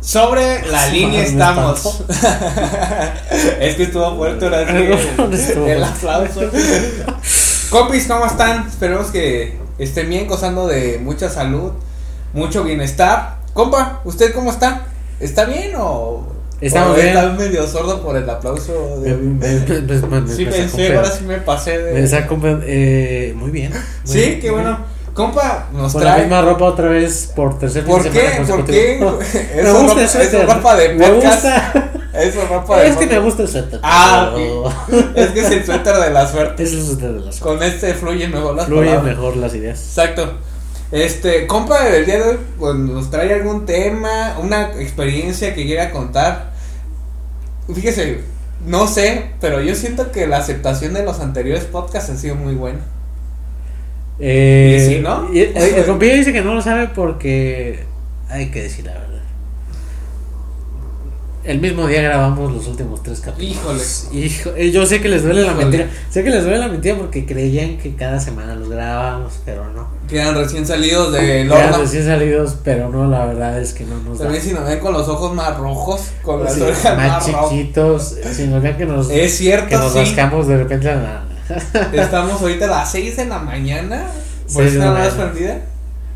Sobre la línea estamos. es que estuvo fuerte ahora sí. El aplauso. Compis, ¿cómo están? Esperemos que estén bien, gozando de mucha salud, mucho bienestar. Compa, ¿usted cómo está? ¿Está bien o.? Estamos bien. Está medio sordo por el aplauso. De... sí, pensé, ahora sí me pasé de. Me saco, eh, muy bien. Muy sí, bien, qué bueno. Compa, nos Con trae. la misma ropa otra vez por tercer ¿Por qué? ¿Por qué? Me gusta el suéter. eso ropa de Me podcast. gusta. Eso ropa de Es que me podcast. gusta el suéter. Ah, pero-. Es que es el suéter de la suerte. Es el suéter de las Con este fluyen mejor las Fluyen palabras. mejor las ideas. Exacto. Este, compa, el día de hoy pues, nos trae algún tema, una experiencia que quiera contar. Fíjese, no sé, pero yo siento que la aceptación de los anteriores podcasts ha sido muy buena. Eh, ¿Y si no? y el, el compillo dice que no lo sabe porque hay que decir la verdad. El mismo día grabamos los últimos tres capítulos. Híjole. Hijo, eh, yo sé que les duele la mentira. Sé que les duele la mentira porque creían que cada semana los grabábamos, pero no. Quedan recién salidos de Eran horno. recién salidos, pero no, la verdad es que no nos da. También si nos ven con los ojos más rojos, con las orejas más más chiquitos, si nos ven que nos, Es que cierto, nos sí. rascamos de repente a la- Estamos ahorita a las 6 de la mañana. Por la nada más prendida.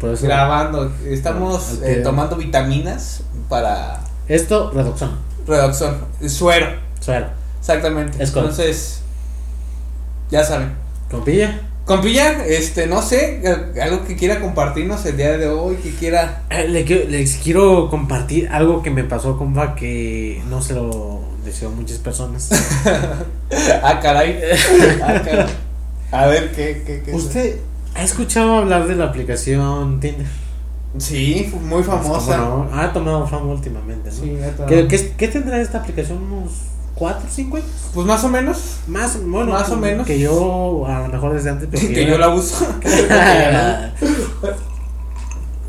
Por eso, Grabando. Estamos eh, tomando vitaminas para esto, reducción, reducción. Suero. suero. Exactamente. Es. Entonces, ya saben. Compilla. Compilla, este, no sé, eh, algo que quiera compartirnos el día de hoy, que quiera. Eh, le quiero- les quiero compartir algo que me pasó, compa, que no se lo deseo a muchas personas. ah, caray. Ah, caray. A ver, ¿qué, qué, qué? ¿Usted ha escuchado hablar de la aplicación Tinder? Sí, muy famosa. ¿Cómo no? Ha tomado fama últimamente, ¿no? Sí. ¿Qué, qué, qué tendrá esta aplicación? ¿Unos 4 o 5 años? Pues más o menos. Más, bueno, Más o menos. Que yo, a lo mejor desde antes. pero Que yo la uso.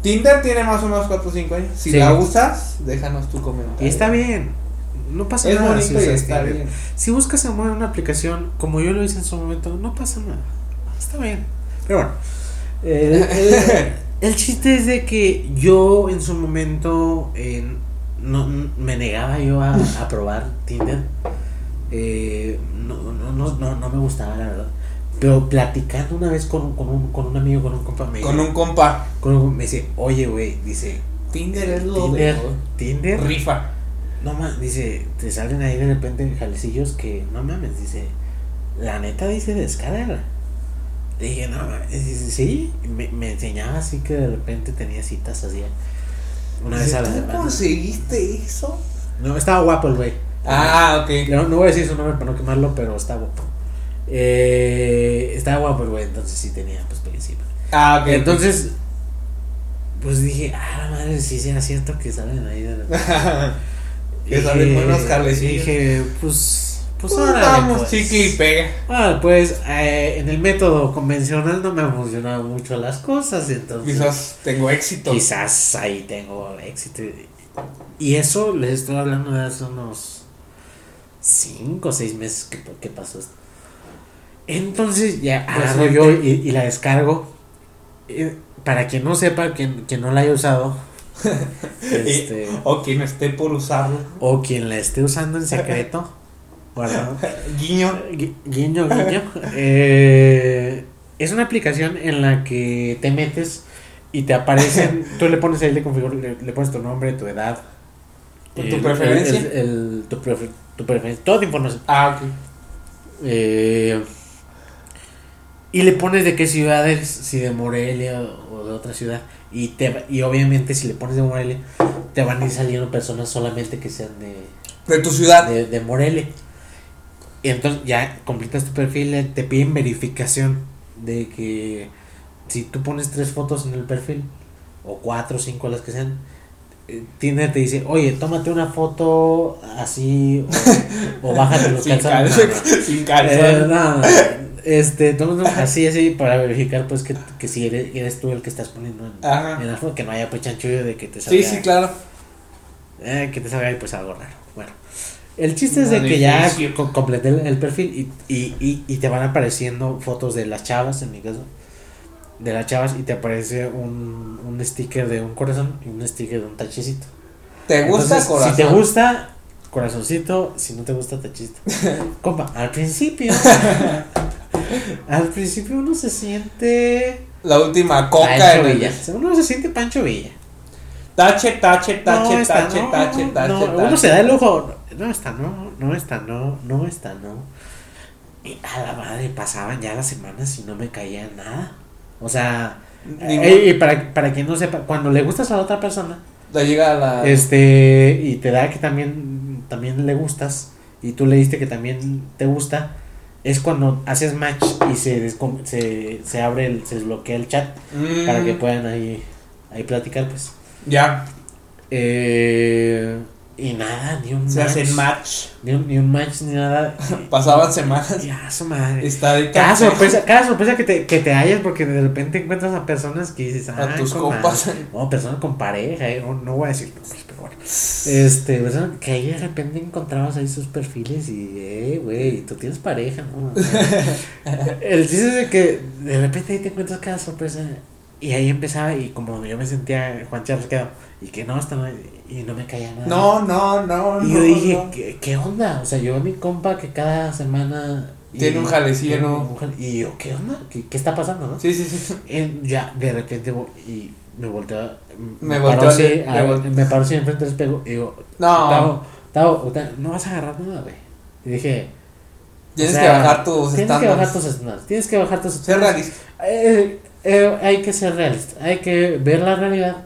Tinder tiene más o menos 4 o 5 años. Si Sí. la usas, déjanos tu comentario. Y está bien. No pasa Es nada. si usas está bien. Si buscas amor en una aplicación, como yo lo hice en su momento, no pasa nada. Está bien. Pero bueno. El, el- el chiste es de que yo en su momento eh, no, me negaba yo a, a probar Tinder. Eh, no, no, no, no, no me gustaba, la verdad. Pero platicando una vez con, un- con, un, con un amigo, con un compa, me, Con un compa. con un- me dice, oye, güey, dice, Tinder es lo Tinder, de. Tinder, Rifa. No mames, dice, te salen ahí de repente jalecillos que, no mames, dice, la neta dice, descárgala. Le dije, no mames, dice, sí, me, me enseñaba así que de repente tenía citas así. Una vez a la ¿Tú semana. conseguiste eso? No, estaba guapo el güey. Ah, ok. No, no voy a decir su nombre para no quemarlo, pero está guapo. Eh, estaba guapo el güey, entonces sí tenía pues encima. Ah, ok. Entonces, pues dije, ah, la madre, sí, sí, era cierto que salen ahí de repente. Que salen buenos jalecillos. Dije, pues, pues Pues órale, vamos, pues. chicle y pega. Ah, pues eh, en el método convencional no me han funcionado mucho las cosas, entonces Quizás tengo éxito. quizás ahí tengo éxito. Y eso les estoy hablando de hace unos 5 o 6 meses que, que pasó esto. Entonces ya agarro yo y, y la descargo. Eh, Para quien no sepa, quien, quien no la haya usado, este, O quien esté por usarlo. o quien la esté usando en secreto, guardado. Guiño. Gui- Guiño, guiño. Eh, es una aplicación en la que te metes y te aparecen. tú le pones ahí, le, configura- le, le pones tu nombre, tu edad. ¿Tu preferencia? el- el- tu, prefer- tu preferencia. Toda tu información. Ah, ok. Eh, y le pones de qué ciudad eres, si de Morelia o de otra ciudad. Y, te, y obviamente, si le pones de Morelia, te van a ir saliendo personas solamente que sean de De tu ciudad. de, de Morelia. Y entonces ya completas tu perfil, eh, te piden verificación de que si tú pones tres fotos en el perfil, o cuatro o cinco las que sean, eh, Tinder te dice, oye, tómate una foto así, o, o bájate los Sin calzones. calzón. Sin calzón. no, no, este, tómate una- así, así, para verificar pues que, que si eres, eres tú el que estás poniendo en, en la foto, que no haya pues chanchullo de que te salga, Sí, sí, claro. eh, que te salga ahí pues algo raro. Bueno, el chiste es de que ya completé el, el perfil y, y, y, y te van apareciendo fotos de las chavas, en mi caso, de las chavas y te aparece un, un sticker de un corazón y un sticker de un tachecito. ¿Te gusta corazón? Si te gusta, corazoncito. Si no te gusta, te chiste. Compa, al principio. al principio uno se siente. La última coca en Villa. Uno se siente Pancho Villa. Tache, tache, tache, tache, tache, tache, Uno se da el ojo. No está, no, no está, no, no está, no. Y a la madre pasaban ya las semanas y no me caía nada. O sea, y para, para quien no sepa, cuando le gustas a otra persona, llega la... Este, y te da que también, también le gustas, y tú le diste que también te gusta, es cuando haces match y se, se, se abre, el, se desbloquea el chat para que mm. puedan ahí, ahí platicar, pues. Ya. Eh, y nada, ni un Se match. hacen match. Ni un, ni un match, ni nada. Pasaban semanas. Ya, su madre. Está de cada sorpresa, cada sorpresa que te, que te hallas porque de repente encuentras a personas que dices, a tus compas. No, personas con pareja, eh, no, voy a decir nombres, pero bueno. Este, personas que ahí de repente encontrabas ahí sus perfiles y, eh, güey, tú tienes pareja, ¿no? El chiste es de que de repente ahí te encuentras cada sorpresa y ahí empezaba y como yo me sentía Juan Charles quedó y que no, hasta y no me caía nada. No, no, no. Y yo dije, ¿qué, onda? O sea, yo mi compa que cada semana... Tiene un jalecillo. y yo, ¿qué onda? ¿Qué, está pasando, no? Sí, sí, sí. ya, de repente, y me volteó... Me, me volteó así, me, paro así enfrente del espejo y digo, no. Tavo, no vas a agarrar nada, güey. Y dije... Tienes que bajar tus Tienes que bajar tus estándares. Tienes que bajar tus Ser realista. Eh, eh, hay que ser realista. Hay que ver la realidad.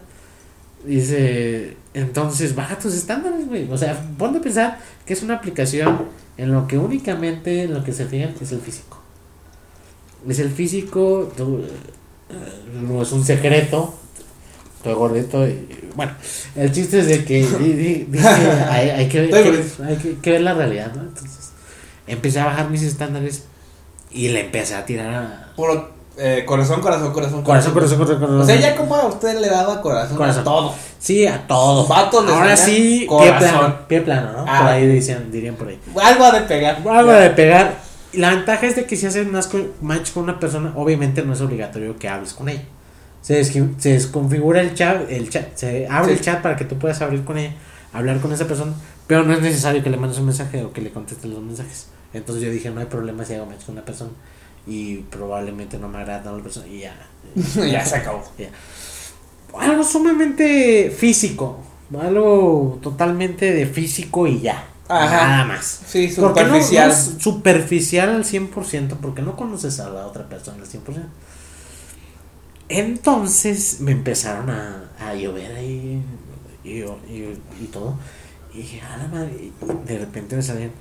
Dice entonces, baja tus estándares, güey. O sea, ponte a pensar que es una aplicación en lo que únicamente en lo que se fijan es el físico. Es el físico, eh, no es un secreto. Estoy gordito. Y, bueno, el chiste es de que hay, que, ver la realidad, ¿no? Entonces, empecé a bajar mis estándares y le empecé a tirar a. Eh, corazón, corazón, corazón, corazón. Corazón, corazón, corazón, O sea, ya como a usted le daba corazón, corazón. a todo. Sí, a todo. Vatos Ahora sí, pie plano, pie plano, ¿no? Ah. Por ahí dicen, dirían por ahí. Algo de pegar. Algo de pegar. La ventaja es de que si haces match con una persona, obviamente no es obligatorio que hables con ella. Se, se desconfigura el chat, el chat, se abre el chat para que tú puedas abrir con ella, hablar con esa persona, pero no es necesario que le mandes un mensaje o que le contestes los mensajes. Entonces yo dije, no hay problema si hago match con una persona y probablemente no me agrada la persona y ya. ya se acabó. Algo sumamente físico, algo totalmente de físico y ya. Nada más. Sí, superficial. superficial al 100% porque no conoces a la otra persona al 100%. Entonces me empezaron a, a llover ahí y, y, y, todo. Y dije, a la madre, de repente me salían.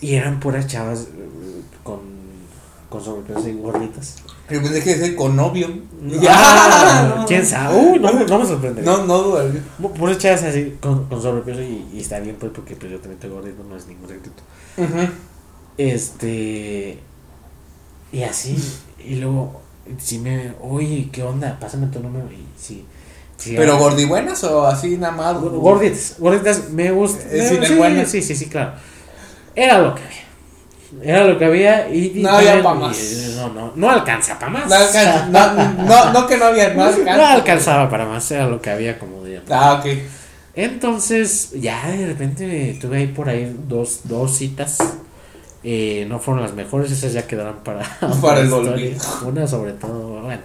Y eran puras chavas con con sobrepeso y gorditas. Pero pensé que decir con novio. Ya, quién sabe. Uy, no, no me sorprende. No, no duda. Por echas así con, con sobrepeso y, y, está bien, pues, porque pues, yo también estoy gordito, no es ningún secreto. Este. Y así. Y luego, si me. Oye, ¿qué onda? Pásame tu número. Y sí. ¿Pero gordibuenas o así nada más? Gorditas, gorditas me gusta. sí, sí, sí, sí, claro. Era lo que había. Era lo que había y... no había para más. no, no, no alcanza para más. No, alcanza, no, no, que no había más. No, alcanzaba para más, era lo que había como día. Ah, ok. Entonces, ya de repente tuve ahí por ahí dos, dos citas. Eh, no fueron las mejores, esas ya quedaron para, para el dolor. Una sobre todo, bueno.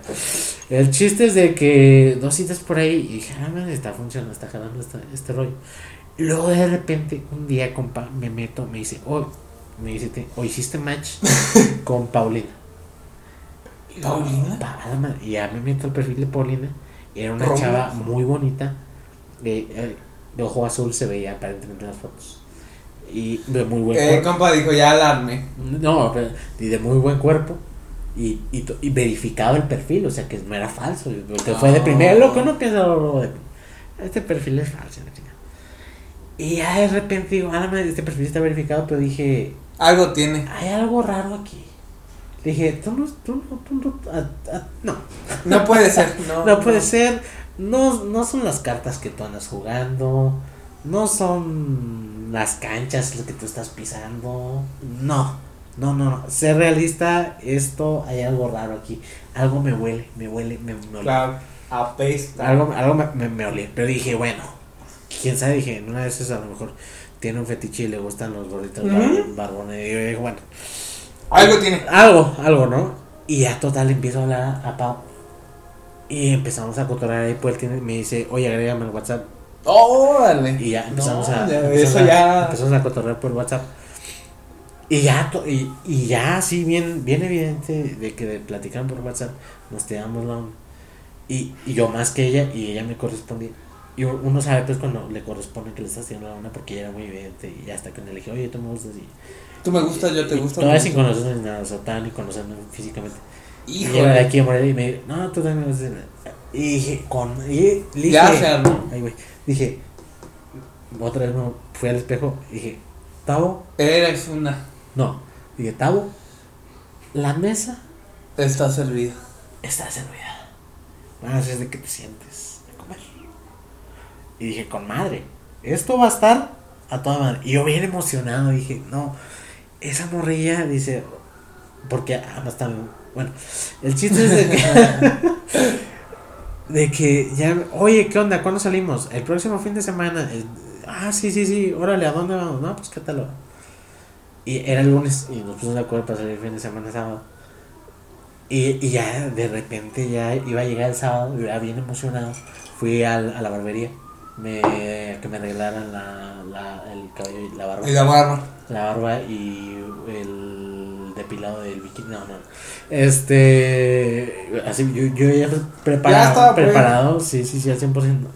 El chiste es de que dos citas por ahí y dije, ah, está funcionando, está jalando este, este rollo. Luego de repente, un día, compa, me meto, me dice, oh, me dice, o hiciste match con Paulina. ¿Paulina? Y ya me meto al perfil de Paulina. Era una chava muy bonita. De, eh, de, ojo azul se veía aparentemente en las fotos. Y de muy buen cuerpo. El compa dijo, ya alarme. No, pero, y de muy buen cuerpo. Y, y, y, verificado el perfil, o sea que no era falso. Que fue de primero, lo que uno piensa, este perfil es falso. Y ya de repente digo, ah, este perfil está verificado, pero dije, algo tiene. Hay algo raro aquí. Dije, tú no, tú no, tú no, no. No puede ser, no. no puede ser. No, no son las cartas que tú andas jugando. No son las canchas lo que tú estás pisando. No, no, no, no. Ser realista, esto hay algo raro aquí. Algo me huele, me huele, me, me Claro, apesta. Algo, algo me, me, me olía. Pero dije, bueno, quién sabe, dije, una de esas a lo mejor tiene un fetiche y le gustan los gorditos uh barbones. Y yo dije, bueno. Algo tiene. Algo, algo, ¿no? Y ya total empiezo a hablar a Pau. Y empezamos a cotorrear ahí, pues él tiene, me dice, oye, agrégame el WhatsApp. ¡Órale! Y ya empezamos a. eso ya. Empezamos a cotorrear por WhatsApp. Y ya, y, y ya así bien, bien evidente de que de por WhatsApp nos tiramos la Y, y yo más que ella, y ella me correspondía. Y uno sabe pues cuando le corresponde que le estás haciendo la una porque ella era muy evidente. Y hasta que le dije, oye, tú me gustas. Y, tú me gustas, yo te gusto. Todavía sin conocernos ni nada, o sea, tan ni conocernos físicamente. Y llega de aquí a Morelia y me dice, no, tú también me gustas. Y dije, con. Y dije, ya, Ay, güey. Dije, otra vez no, fui al espejo y dije, Tavo. Eres una. No. Dije, Tavo, la mesa está servida. Está servida. Bueno, así es de que te sientes. Y dije, con madre, esto va a estar a toda madre. Y yo bien emocionado dije, no, esa morrilla, dice, porque además están, bueno, el chiste es de que, de que ya, oye, ¿qué onda? ¿Cuándo salimos? El próximo fin de semana. ah, sí, sí, sí, órale, ¿a dónde vamos? No, pues qué tal. Y era el lunes y nos pusimos de acuerdo para salir el fin de semana sábado. Y, y ya de repente ya iba a llegar el sábado, iba bien emocionado. Fui al, a la barbería me, que me arreglaran la, la, el cabello y la barba. Y la barba. La barba y el depilado del bikini. No, no. Este. Así, yo, yo ya preparado. Pues. preparado, sí, sí, sí, al 100%.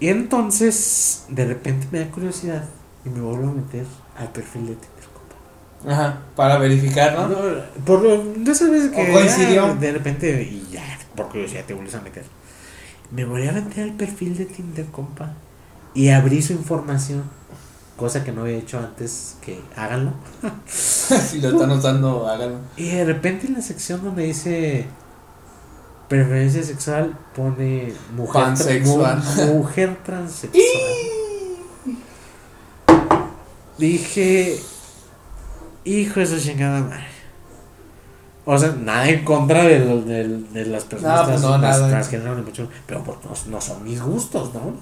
Y entonces, de repente me da curiosidad y me vuelvo a meter al perfil de Tinder. Ajá, para verificar, ¿no? por de esas veces que. coincidió. de repente, y ya, por curiosidad te vuelves a meter. Me volví a meter al perfil de Tinder, compa. Y abrí su información. Cosa que no había hecho antes, que háganlo. si lo están usando, háganlo. Y de repente en la sección donde dice preferencia sexual pone mujer, Pansexual. mujer transexual. Dije, hijo de su chingada madre. O sea, nada en contra de, de, las personas no, pues no, transgénero, pero no, no, son mis gustos, ¿no?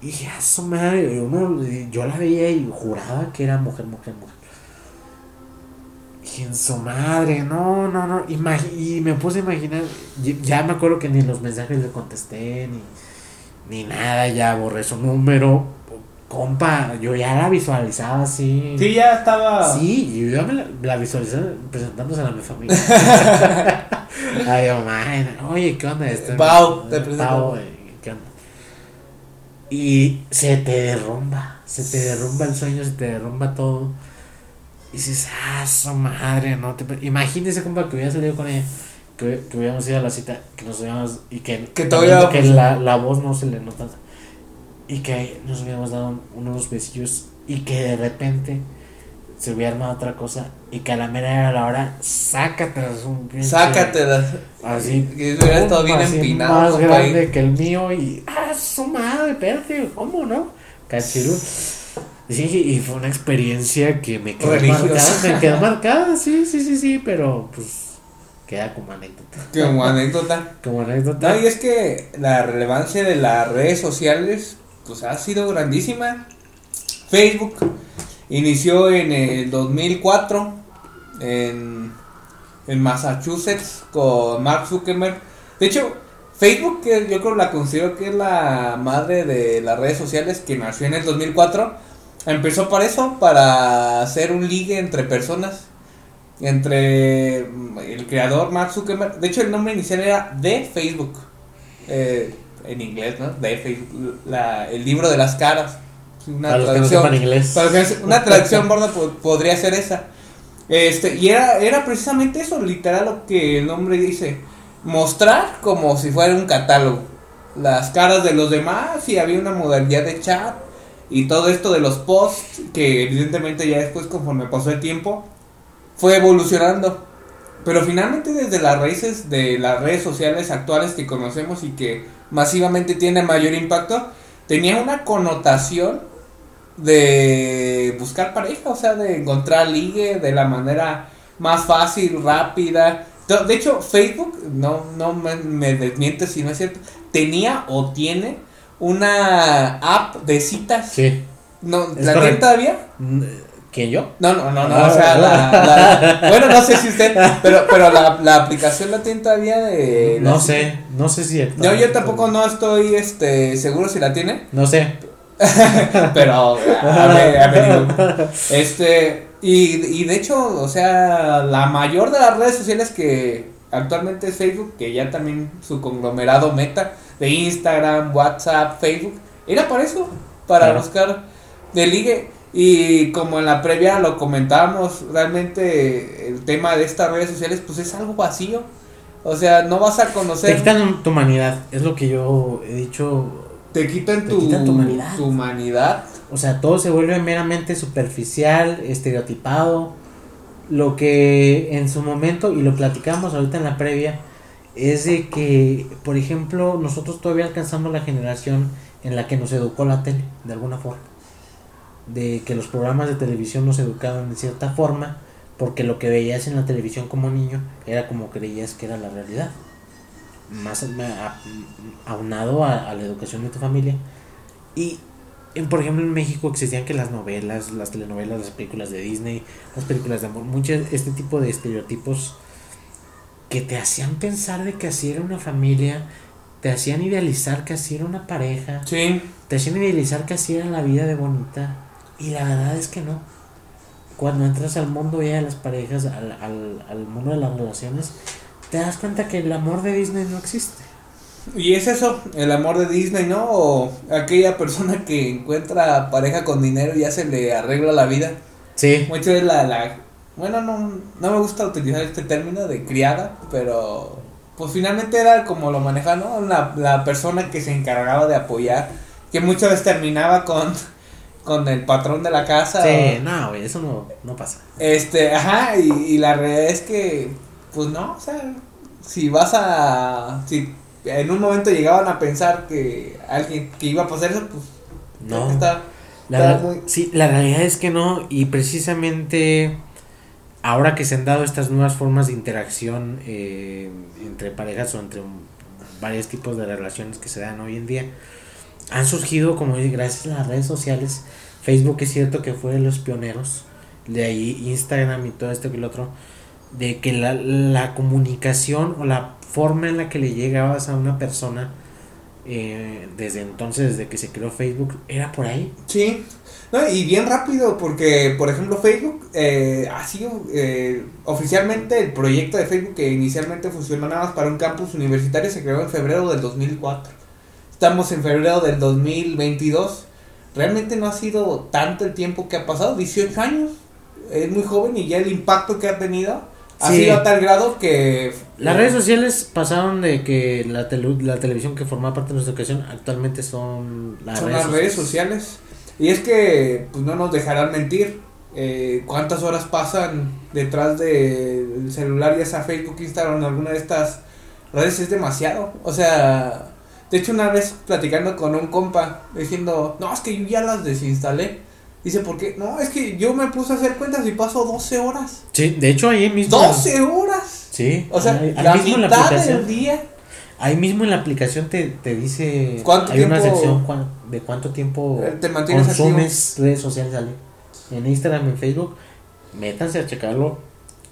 Y eso madre, yo la veía y juraba que era mujer, mujer, mujer. Y en su madre, no, no, no. y me puse a imaginar, ya me acuerdo que ni los mensajes le contesté, ni, ni nada, ya borré su número compa, yo ya la visualizaba así. Sí, ya estaba. Sí, yo ya me la, visualizaba presentándose a mi familia. Ay, mamá, oye, ¿qué onda? Este, Pau, te Pau, ¿qué onda? Y se te derrumba, se te derrumba el sueño, se te derrumba todo. Y dices, ah, su madre, no te. Imagínese, compa, que hubiera salido con ella. Que, que hubiéramos ido a la cita, que nos hubiéramos. Y que, que, todavía, que la, la voz no se le nota y que nos hubiéramos dado unos besillos y que de repente se hubiera armado otra cosa y que a la mera era la hora, sácatelas un pinche. Sácatelas. Así. Que hubiera estado bien empinado. Más grande que el mío y. ¡Ah, su madre! Espérate, ¿cómo no? Cachirú. Sí, y fue una experiencia que me quedó marcada. Me quedó marcada, sí, sí, sí, sí, pero pues queda como anécdota. Como anécdota. como anécdota. No, y es que la relevancia de las redes sociales pues ha sido grandísima. Facebook inició en el 2004 en, en Massachusetts con Mark Zuckerberg. De hecho, Facebook, que yo creo la considero que es la madre de las redes sociales que nació en el 2004, empezó para eso, para hacer un ligue entre personas. Entre el creador Mark Zuckerberg. De hecho, el nombre inicial era de Facebook. Eh, en inglés, ¿no? De la, el libro de las caras. Una para traducción. inglés. una traducción borda podría ser esa. Este, y era, era precisamente eso, literal lo que el nombre dice. Mostrar como si fuera un catálogo. Las caras de los demás y había una modalidad de chat y todo esto de los posts que evidentemente ya después conforme pasó el tiempo fue evolucionando. Pero finalmente desde las raíces de las redes sociales actuales que conocemos y que masivamente tiene mayor impacto, tenía una connotación de buscar pareja, o sea, de encontrar ligue de la manera más fácil, rápida. De hecho, Facebook, no, no me, me desmiente si no es cierto, tenía o tiene una app de citas. Sí. No, ¿La tienen todavía? ¿Quién yo? No, no, no, no, o sea, la, bueno, no sé si usted, pero, pero la, la aplicación la tiene todavía de... No sé, no sé si... No, yo tampoco no estoy, este, seguro si la tiene. No sé. pero, a ver, a ver, este, y, y de hecho, o sea, la mayor de las redes sociales que actualmente es Facebook, que ya también su conglomerado meta de Instagram, WhatsApp, Facebook, era para eso, para buscar de ligue. Y como en la previa lo comentábamos, realmente el tema de estas redes sociales pues es algo vacío. O sea, no vas a conocer... Te quitan tu humanidad, es lo que yo he dicho. Te quitan, tu, humanidad. tu humanidad. O sea, todo se vuelve meramente superficial, estereotipado. Lo que en su momento, y lo platicamos ahorita en la previa, es de que, por ejemplo, nosotros todavía alcanzamos la generación en la que nos educó la tele, de alguna forma de que los programas de televisión nos educaban de cierta forma, porque lo que veías en la televisión como niño era como creías que era la realidad. Más aunado a, la educación de tu familia. Y, por ejemplo, en México existían que las novelas, las telenovelas, las películas de Disney, las películas de amor, muchos, este tipo de estereotipos que te hacían pensar de que así era una familia, te hacían idealizar que así era una pareja, te hacían idealizar que así era la vida de bonita y la verdad es que no. Cuando entras al mundo ya de las parejas, al, al, al mundo de las relaciones, te das cuenta que el amor de Disney no existe. Y es eso, el amor de Disney, ¿no? O aquella persona que encuentra pareja con dinero y ya se le arregla la vida. Sí. Mucho es la, la bueno, no, no me gusta utilizar este término de criada, pero pues finalmente era como lo manejaba, ¿no? La, la persona que se encargaba de apoyar, que muchas veces terminaba con con el patrón de la casa. Sí, no, güey, eso no, no pasa. Este, ajá, y, y, la realidad es que, pues no, o sea, si vas a, si en un momento llegaban a pensar que alguien que iba a pasar eso, pues no. Está, la, Sí, la realidad es que no, y precisamente ahora que se han dado estas nuevas formas de interacción eh, entre parejas o entre varios tipos de relaciones que se dan hoy en día, han surgido, como gracias a las redes sociales. Facebook es cierto que fue de los pioneros. De ahí Instagram y todo esto que el otro. De que la, la comunicación o la forma en la que le llegabas a una persona eh, desde entonces, desde que se creó Facebook, era por ahí. Sí, no, y bien rápido, porque por ejemplo Facebook eh, ha sido eh, oficialmente el proyecto de Facebook que inicialmente funcionó nada más para un campus universitario, se creó en febrero del 2004. Estamos en febrero del 2022. Realmente no ha sido tanto el tiempo que ha pasado, 18 años. Es muy joven y ya el impacto que ha tenido ha sido a tal grado que... Las redes sociales pasaron de que la, la televisión que formaba parte de nuestra educación actualmente son las, son redes, las redes sociales. Y es que pues no nos dejarán mentir. Eh, cuántas horas pasan detrás del celular, ya sea Facebook, Instagram, alguna de estas redes es demasiado. O sea, de hecho, una vez platicando con un compa, diciendo, no, es que yo ya las desinstalé. Dice, ¿por qué? No, es que yo me puse a hacer cuentas y paso 12 horas. Sí, de hecho ahí mismo. ¡12 horas! Sí. O sea, la mitad del día. Ahí mismo en la aplicación te, te dice. ¿Cuánto hay una sección de cuánto tiempo eh, te consumes redes sociales. En Instagram, en Facebook, métanse a checarlo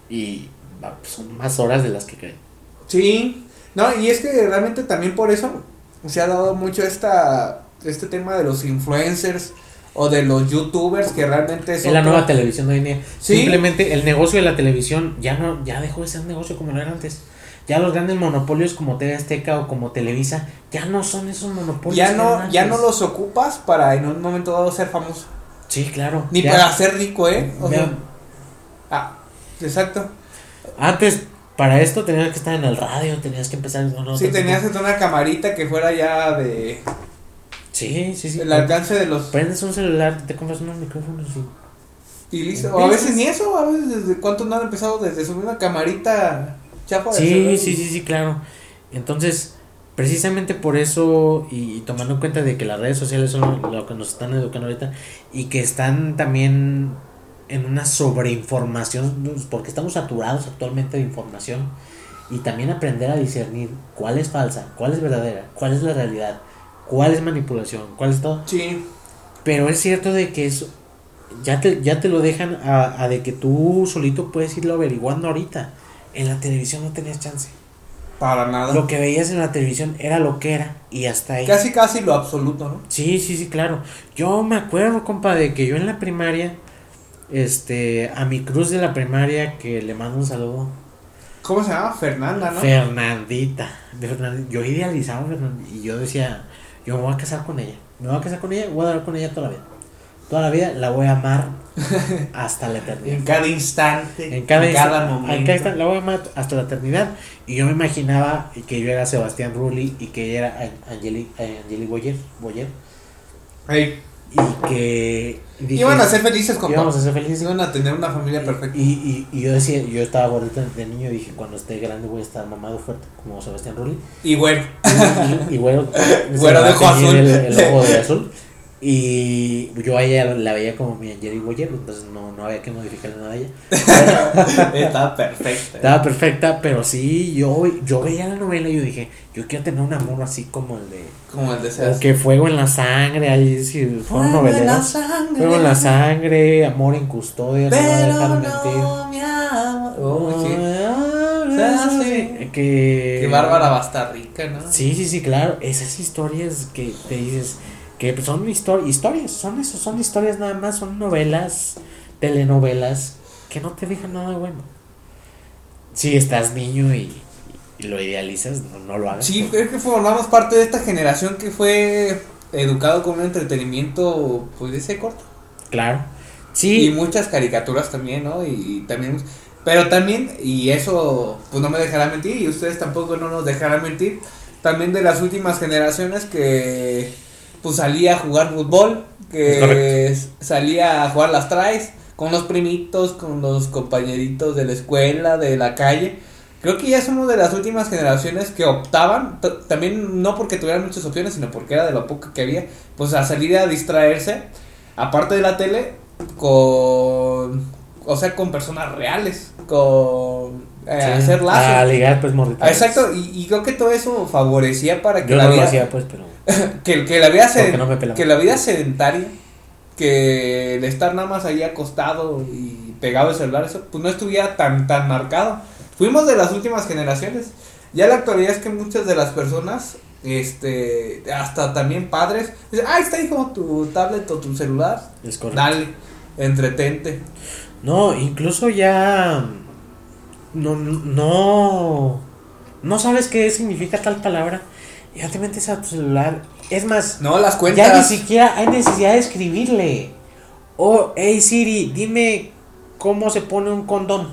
y son más horas de las que creen. Sí, no, y es que realmente también por eso se ha dado mucho esta, este tema de los influencers o de los youtubers que realmente es la nueva televisión de hoy en día. Simplemente el negocio de la televisión ya no ya dejó de ser un negocio como lo era antes. Ya los grandes monopolios como TV Azteca o como Televisa ya no son esos monopolios. Ya no ya no los ocupas para en un momento dado ser famoso. Sí, claro. Ni para ser rico, ¿eh? O sea, ah, exacto. Antes para esto tenías que estar en el radio, tenías que empezar Sí, tenías que tener una camarita que fuera ya de. Sí, sí, sí. El alcance de los. Prendes un celular, te compras unos micrófonos y. Y listo. O a veces ni eso, a veces desde cuánto no han empezado desde subir una camarita chapa de Sí, sí, sí, sí, claro. Entonces, precisamente por eso, y, tomando en cuenta de que las redes sociales son lo que nos están educando ahorita, y que están también en una sobreinformación, porque estamos saturados actualmente de información, y también aprender a discernir cuál es falsa, cuál es verdadera, cuál es la realidad, cuál es manipulación, cuál es todo. Sí. Pero es cierto de que eso ya te, ya te lo dejan a, a de que tú solito puedes irlo averiguando ahorita. En la televisión no tenías chance. Para nada. Lo que veías en la televisión era lo que era y hasta ahí. Casi, casi lo absoluto, ¿no? Sí, sí, sí, claro. Yo me acuerdo, compa, de que yo en la primaria, este, a mi cruz de la primaria, que le mando un saludo. ¿Cómo se llama? Fernanda, ¿no? Fernandita. De Fernandita. Yo idealizaba a Fernandita y yo decía, yo me voy a casar con ella. Me voy a casar con ella, voy a dar con ella toda la vida. Toda la vida la voy a amar hasta la eternidad. en cada instante. En cada, en cada momento. en cada instante, la voy a amar hasta la eternidad. Y yo me imaginaba que yo era Sebastián Rulli y que ella era An- Angeli, eh, Boyer, Boyer. Ey, Y que. dije, Iban a ser felices, compa. íbamos a ser felices. Iban a tener una familia perfecta. Y, y, y yo decía, yo estaba gordito de niño y dije, cuando esté grande voy a estar mamado fuerte como Sebastián Rulli. Y bueno. Y, y Güero va de ojo azul. El, el ojo de azul. Y yo a ella la veía como mi Angeli Boyer, entonces no, no había que modificarle nada a ella. Estaba perfecta. Estaba perfecta, pero sí, yo, yo veía la novela y yo dije, yo quiero tener un amor así como el de... Como el de O Seas. que fuego en la sangre, ahí sí, fueron Fuego en la sangre. Fuego en la sangre, amor en custodia, no me Pero dejaron mentir. no, mi amor. Oh, sí. Ah, Sí. Que... Qué bárbara va a estar rica, ¿no? Sí, sí, sí, claro. Esas historias que te dices que pues, son histori- historias, son eso, son historias nada más, son novelas, telenovelas que no te dejan nada bueno. Si estás niño y, y lo idealizas, no, no lo hagas. Sí, creo que formamos parte de esta generación que fue educado con un entretenimiento, pues, de ese corto. Claro. Y Sí, muchas caricaturas también, ¿no? Y también, pero también, y eso, pues no me dejará mentir, y ustedes tampoco no nos dejarán mentir, también de las últimas generaciones que, pues salía a jugar fútbol, que salía a jugar las traes con los primitos, con los compañeritos de la escuela, de la calle. Creo que ya somos de las últimas generaciones que optaban, también no porque tuvieran muchas opciones, sino porque era de lo poco que había, pues a salir a distraerse, aparte de la tele, con, o sea, con personas reales, con eh, sí. hacer lazos. A ligar, pues, morritas. Ah, Exacto, y, y creo que todo eso favorecía para que Yo la no lo vida, hacía, pues, pero. que, que la vida sed- no que la vida sedentaria, que el estar nada más ahí acostado y pegado al celular, eso pues no estuviera tan tan marcado. Fuimos de las últimas generaciones. Ya la actualidad es que muchas de las personas, este, hasta también padres, dicen, ah, está hijo tu tablet o tu celular, Es correcto. dale, entretente. No, incluso ya. No, no. No sabes qué significa tal palabra. Y Ya te metes a tu celular. Es más, No, las ya ni cuentas. siquiera hay necesidad de escribirle. O, hey Siri, dime cómo se pone un condón.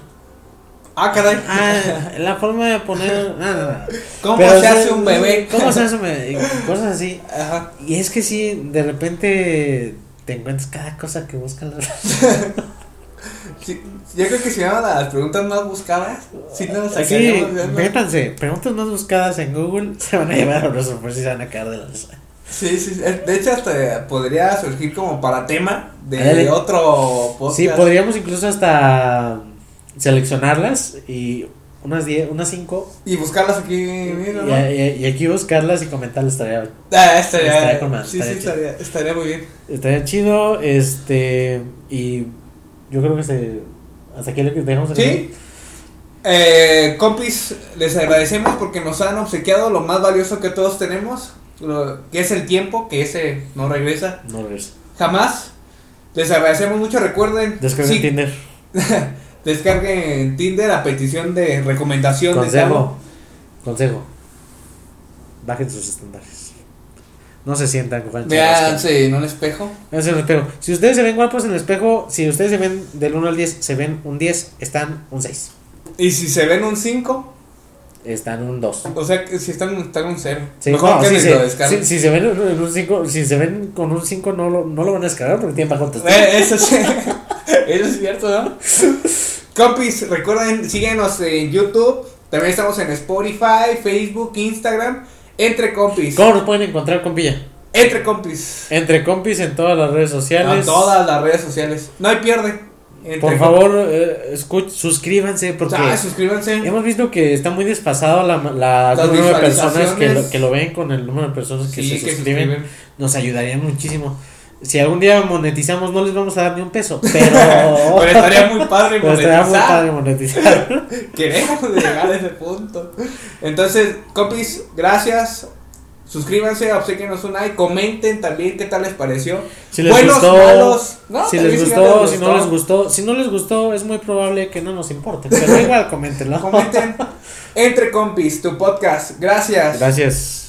Ah, caray. Ah, la forma de poner. ah, no, no. ¿Cómo Pero, se hace un bebé? ¿Cómo se hace un bebé? Cosas así. Ajá. Y es que sí, de repente te encuentras cada cosa que buscan las. Sí, yo creo que se llaman las preguntas más buscadas. Sí, nos Sí, métanse, preguntas más buscadas en Google, se van a llevar a los sorpresas y se van a caer de la risa. Sí, sí, sí. De hecho, hasta podría surgir como para tema de otro podcast. Sí, podríamos incluso hasta seleccionarlas y unas 10, unas 5 Y buscarlas aquí y, mismo, ¿no? y- y aquí buscarlas y comentarlas estaría, Ah, estaría, Estaría sí, sí, estaría, estaría muy bien. estaría chido. Este, y yo creo que se. Hasta aquí que dejamos aquí. Sí. Eh, compis, les agradecemos porque nos han obsequiado lo más valioso que todos tenemos, lo, que es el tiempo, que ese no regresa No regresa. jamás. Les agradecemos mucho, recuerden. Descarguen sí, Tinder. Descarguen Tinder a petición de recomendación de Consejo. Tavo. Consejo. Bajen sus estándares. No se sientan con Véanse en un espejo. Véanse en el espejo. Si ustedes se ven guapos en el espejo, si ustedes se ven del 1 al 10, se ven un 10, están un 6. Y si se ven un 5, Están un 2. o sea que si están, están un 0. Sí, Mejor no, que si, se, si, si se ven en un 5, si se ven con un 5 no lo, no lo van a descargar porque tienen bajo. Eh, eso sí. eso es cierto, ¿no? Compis, recuerden, síguenos en YouTube. También estamos en Spotify, Facebook, Instagram. Entre compis. ¿Cómo nos pueden encontrar, compilla? Entre compis. Entre compis en todas las redes sociales. todas las redes sociales. No hay pierde. Por favor, eh, suscríbanse porque ah, suscríbanse. hemos visto que está muy desfasado la, la número de personas que lo, que lo ven con el número de personas que se suscriben. Nos ayudaría muchísimo. Si algún día monetizamos, no les vamos a dar ni un peso, pero. pero estaría muy padre monetizar. estaría muy padre monetizar. Queremos llegar a ese punto. Entonces, compis, gracias. Suscríbanse, obsequienos un like, comenten también qué tal les pareció. Si les gustó, malos, si les gustó, si, no les gustó, si no les gustó, es muy probable que no nos importe, pero igual coméntenlo. Comenten. Entre compis, tu podcast. Gracias. Gracias.